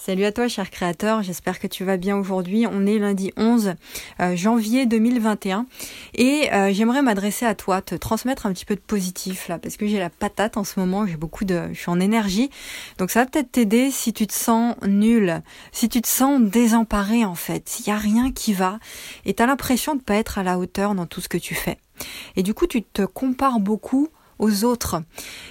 Salut à toi, cher créateur. J'espère que tu vas bien aujourd'hui. On est lundi 11 euh, janvier 2021 et euh, j'aimerais m'adresser à toi, te transmettre un petit peu de positif là, parce que j'ai la patate en ce moment. J'ai beaucoup de, je suis en énergie, donc ça va peut-être t'aider si tu te sens nul, si tu te sens désemparé en fait, s'il y a rien qui va et t'as l'impression de pas être à la hauteur dans tout ce que tu fais. Et du coup, tu te compares beaucoup aux autres.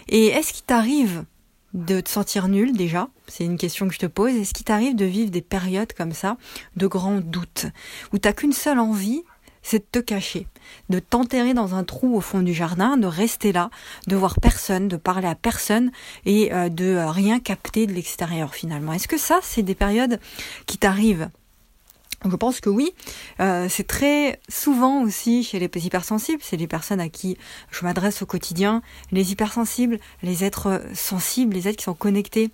Et est-ce qu'il t'arrive de te sentir nul déjà C'est une question que je te pose. Est-ce qu'il t'arrive de vivre des périodes comme ça, de grands doutes, où t'as qu'une seule envie, c'est de te cacher, de t'enterrer dans un trou au fond du jardin, de rester là, de voir personne, de parler à personne et euh, de rien capter de l'extérieur finalement? Est-ce que ça, c'est des périodes qui t'arrivent? Je pense que oui. Euh, c'est très souvent aussi chez les hypersensibles, c'est les personnes à qui je m'adresse au quotidien, les hypersensibles, les êtres sensibles, les êtres qui sont connectés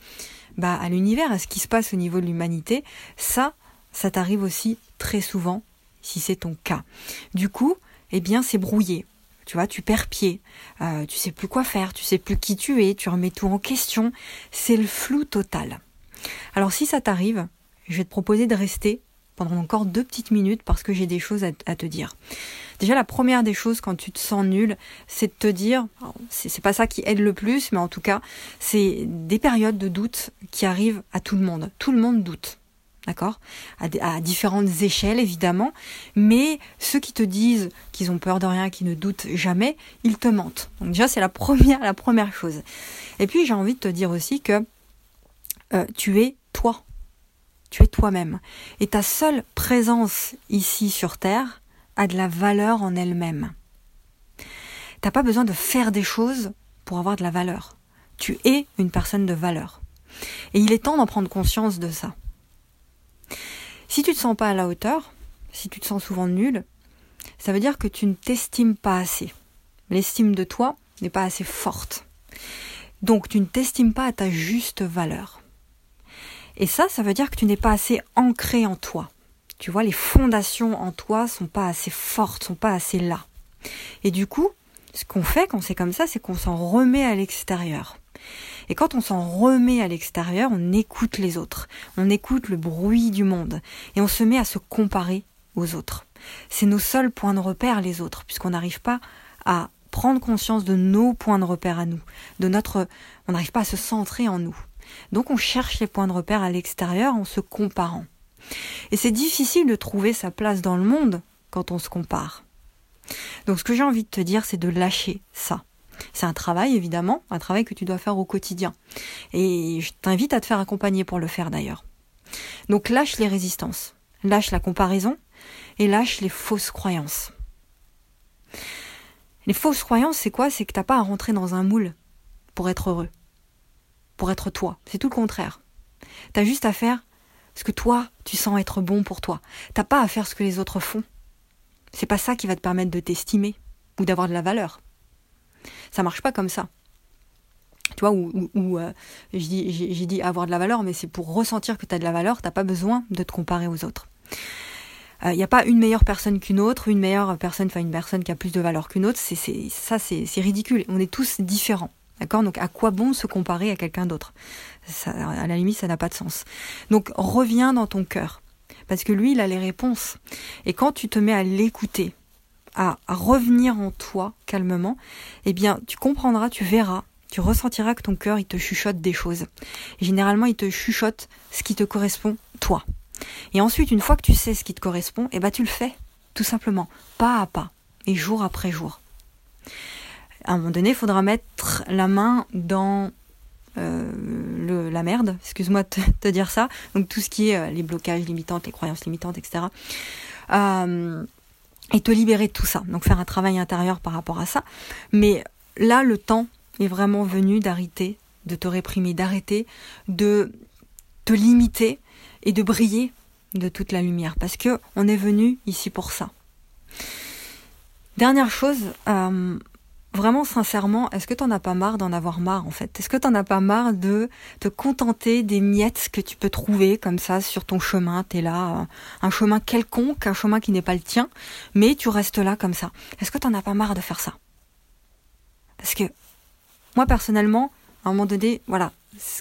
bah, à l'univers, à ce qui se passe au niveau de l'humanité. Ça, ça t'arrive aussi très souvent si c'est ton cas. Du coup, eh bien, c'est brouillé. Tu vois, tu perds pied, euh, tu sais plus quoi faire, tu sais plus qui tu es, tu remets tout en question. C'est le flou total. Alors si ça t'arrive, je vais te proposer de rester pendant encore deux petites minutes parce que j'ai des choses à, te dire. Déjà, la première des choses quand tu te sens nul, c'est de te dire, c'est pas ça qui aide le plus, mais en tout cas, c'est des périodes de doute qui arrivent à tout le monde. Tout le monde doute. D'accord? À, différentes échelles, évidemment. Mais ceux qui te disent qu'ils ont peur de rien, qui ne doutent jamais, ils te mentent. Donc déjà, c'est la première, la première chose. Et puis, j'ai envie de te dire aussi que euh, tu es toi tu es toi-même. Et ta seule présence ici sur Terre a de la valeur en elle-même. T'as pas besoin de faire des choses pour avoir de la valeur. Tu es une personne de valeur. Et il est temps d'en prendre conscience de ça. Si tu te sens pas à la hauteur, si tu te sens souvent nul, ça veut dire que tu ne t'estimes pas assez. L'estime de toi n'est pas assez forte. Donc tu ne t'estimes pas à ta juste valeur. Et ça, ça veut dire que tu n'es pas assez ancré en toi. Tu vois, les fondations en toi sont pas assez fortes, sont pas assez là. Et du coup, ce qu'on fait quand c'est comme ça, c'est qu'on s'en remet à l'extérieur. Et quand on s'en remet à l'extérieur, on écoute les autres, on écoute le bruit du monde, et on se met à se comparer aux autres. C'est nos seuls points de repère, les autres, puisqu'on n'arrive pas à prendre conscience de nos points de repère à nous, de notre, on n'arrive pas à se centrer en nous. Donc on cherche les points de repère à l'extérieur en se comparant. Et c'est difficile de trouver sa place dans le monde quand on se compare. Donc ce que j'ai envie de te dire, c'est de lâcher ça. C'est un travail, évidemment, un travail que tu dois faire au quotidien. Et je t'invite à te faire accompagner pour le faire d'ailleurs. Donc lâche les résistances, lâche la comparaison et lâche les fausses croyances. Les fausses croyances, c'est quoi? C'est que t'as pas à rentrer dans un moule pour être heureux pour être toi. C'est tout le contraire. T'as juste à faire ce que toi, tu sens être bon pour toi. T'as pas à faire ce que les autres font. C'est pas ça qui va te permettre de t'estimer ou d'avoir de la valeur. Ça marche pas comme ça. Tu vois, ou, euh, j'ai dit avoir de la valeur, mais c'est pour ressentir que tu as de la valeur, t'as pas besoin de te comparer aux autres. Il euh, n'y a pas une meilleure personne qu'une autre, une meilleure personne, enfin une personne qui a plus de valeur qu'une autre. Ça, c'est ridicule. On est tous différents. D'accord Donc à quoi bon se comparer à quelqu'un d'autre? À la limite, ça n'a pas de sens. Donc reviens dans ton cœur. Parce que lui, il a les réponses. Et quand tu te mets à l'écouter, à, revenir en toi calmement, eh bien, tu comprendras, tu verras, tu ressentiras que ton cœur, il te chuchote des choses. généralement, il te chuchote ce qui te correspond, toi. Et ensuite, une fois que tu sais ce qui te correspond, eh ben, tu le fais. Tout simplement. Pas à pas. Et jour après jour à un moment donné, il faudra mettre la main dans euh, le, la merde, excuse-moi de te, dire ça, donc tout ce qui est euh, les blocages limitantes, les croyances limitantes, etc. Euh, et te libérer de tout ça, donc faire un travail intérieur par rapport à ça. Mais là, le temps est vraiment venu d'arrêter de te réprimer, d'arrêter de te limiter et de briller de toute la lumière, parce que on est venu ici pour ça. Dernière chose, vraiment sincèrement, est-ce que t'en as pas marre d'en avoir marre en fait? Est-ce que t'en as pas marre de te contenter des miettes que tu peux trouver comme ça sur ton chemin? T'es là, euh, un chemin quelconque, un chemin qui n'est pas le tien, mais tu restes là comme ça. Est-ce que t'en as pas marre de faire ça? Parce que moi personnellement, à un moment donné, voilà,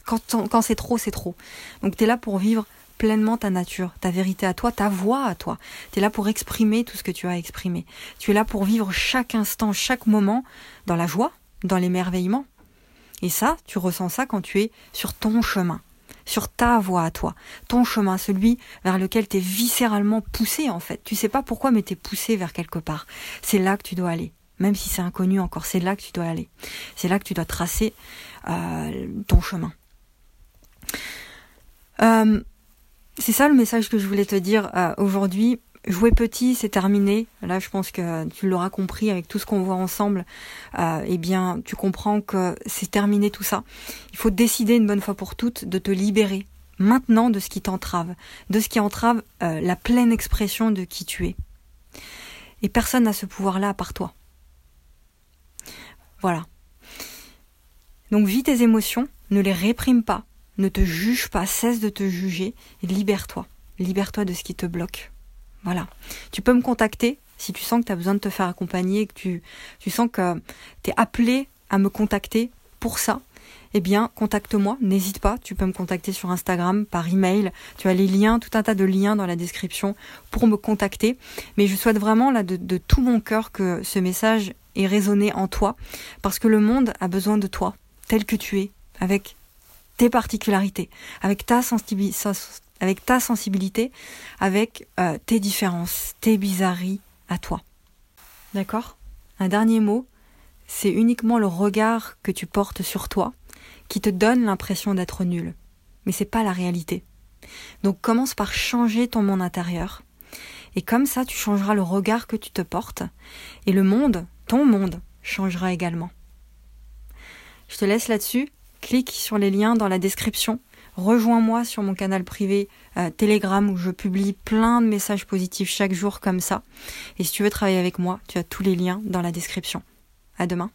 Quand, quand c'est trop, c'est trop. Donc tu es là pour vivre pleinement ta nature, ta vérité à toi, ta voix à toi. Tu es là pour exprimer tout ce que tu as exprimé. Tu es là pour vivre chaque instant, chaque moment dans la joie, dans l'émerveillement. Et ça, tu ressens ça quand tu es sur ton chemin, sur ta voie à toi, ton chemin, celui vers lequel tu es viscéralement poussé en fait. Tu sais pas pourquoi, mais tu es poussé vers quelque part. C'est là que tu dois aller. Même si c'est inconnu encore, c'est là que tu dois aller. C'est là que tu dois tracer euh, ton chemin. Euh, c'est ça le message que je voulais te dire euh, aujourd'hui. Jouer petit, c'est terminé. Là, je pense que tu l'auras compris avec tout ce qu'on voit ensemble. Euh, eh bien, tu comprends que c'est terminé tout ça. Il faut décider une bonne fois pour toutes de te libérer maintenant de ce qui t'entrave, de ce qui entrave euh, la pleine expression de qui tu es. Et personne n'a ce pouvoir-là à part toi. Voilà. Donc vis tes émotions, ne les réprime pas, ne te juge pas, cesse de te juger et libère-toi. Libère-toi de ce qui te bloque. Voilà. Tu peux me contacter si tu sens que tu as besoin de te faire accompagner, que tu, tu sens que tu es appelé à me contacter pour ça. Eh bien, contacte-moi, n'hésite pas, tu peux me contacter sur Instagram, par email, tu as les liens, tout un tas de liens dans la description pour me contacter. Mais je souhaite vraiment là de, de tout mon cœur que ce message ait résonné en toi, parce que le monde a besoin de toi, tel que tu es, avec tes particularités, avec ta, avec ta sensibilité, avec euh, tes différences, tes bizarreries à toi. D'accord? Un dernier mot, c'est uniquement le regard que tu portes sur toi qui te donne l'impression d'être nul. Mais c'est pas la réalité. Donc commence par changer ton monde intérieur. Et comme ça, tu changeras le regard que tu te portes. Et le monde, ton monde, changera également. Je te laisse là-dessus clique sur les liens dans la description. Rejoins-moi sur mon canal privé euh, Telegram où je publie plein de messages positifs chaque jour comme ça. Et si tu veux travailler avec moi, tu as tous les liens dans la description. À demain.